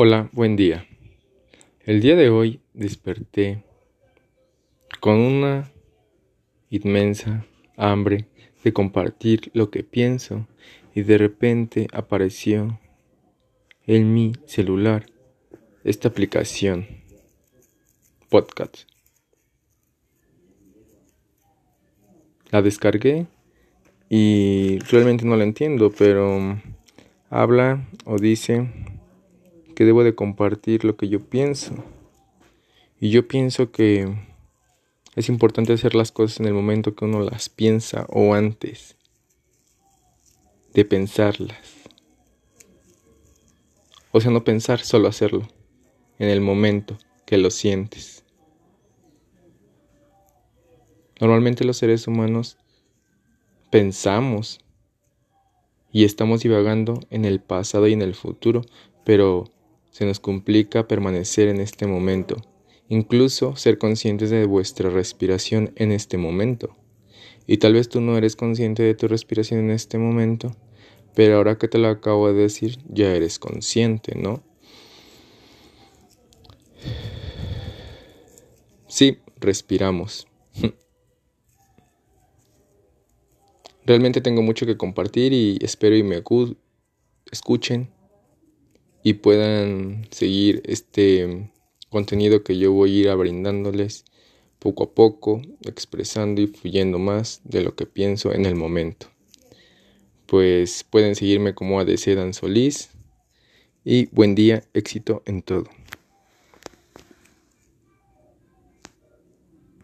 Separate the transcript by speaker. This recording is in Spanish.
Speaker 1: Hola, buen día. El día de hoy desperté con una inmensa hambre de compartir lo que pienso y de repente apareció en mi celular esta aplicación podcast. La descargué y realmente no la entiendo, pero habla o dice que debo de compartir lo que yo pienso. Y yo pienso que es importante hacer las cosas en el momento que uno las piensa o antes de pensarlas. O sea, no pensar, solo hacerlo en el momento que lo sientes. Normalmente los seres humanos pensamos y estamos divagando en el pasado y en el futuro, pero se nos complica permanecer en este momento, incluso ser conscientes de vuestra respiración en este momento. Y tal vez tú no eres consciente de tu respiración en este momento, pero ahora que te lo acabo de decir, ya eres consciente, ¿no? Sí, respiramos. Realmente tengo mucho que compartir y espero y me escuchen y puedan seguir este contenido que yo voy a ir brindándoles poco a poco, expresando y fluyendo más de lo que pienso en el momento. Pues pueden seguirme como ADC Dan Solís y buen día, éxito en todo.